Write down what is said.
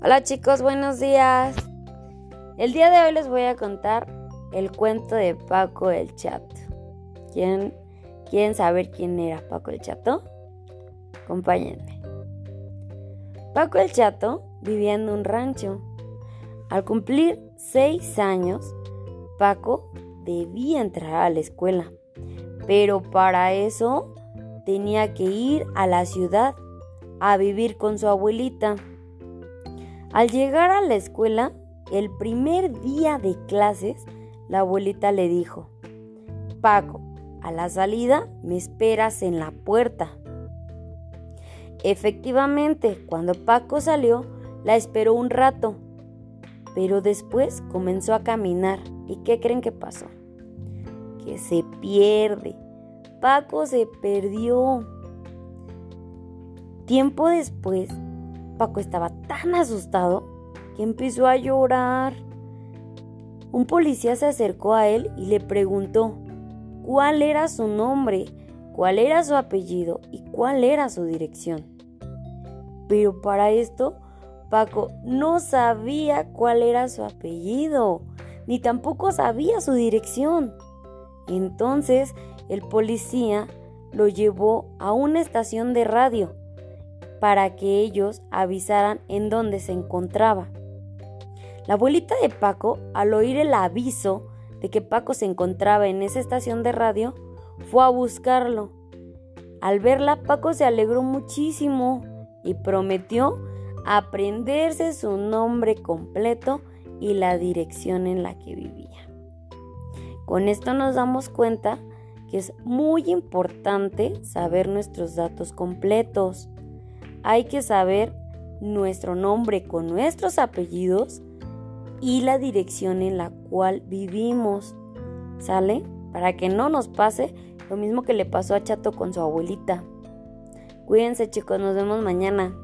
Hola chicos, buenos días. El día de hoy les voy a contar el cuento de Paco el Chato. ¿Quieren, ¿Quieren saber quién era Paco el Chato? Acompáñenme. Paco el Chato vivía en un rancho. Al cumplir seis años, Paco debía entrar a la escuela, pero para eso tenía que ir a la ciudad a vivir con su abuelita. Al llegar a la escuela, el primer día de clases, la abuelita le dijo, Paco, a la salida me esperas en la puerta. Efectivamente, cuando Paco salió, la esperó un rato, pero después comenzó a caminar. ¿Y qué creen que pasó? Que se pierde. Paco se perdió. Tiempo después, Paco estaba tan asustado que empezó a llorar. Un policía se acercó a él y le preguntó cuál era su nombre, cuál era su apellido y cuál era su dirección. Pero para esto, Paco no sabía cuál era su apellido, ni tampoco sabía su dirección. Entonces el policía lo llevó a una estación de radio para que ellos avisaran en dónde se encontraba. La abuelita de Paco, al oír el aviso de que Paco se encontraba en esa estación de radio, fue a buscarlo. Al verla, Paco se alegró muchísimo y prometió aprenderse su nombre completo y la dirección en la que vivía. Con esto nos damos cuenta que es muy importante saber nuestros datos completos hay que saber nuestro nombre con nuestros apellidos y la dirección en la cual vivimos. ¿Sale? Para que no nos pase lo mismo que le pasó a Chato con su abuelita. Cuídense chicos, nos vemos mañana.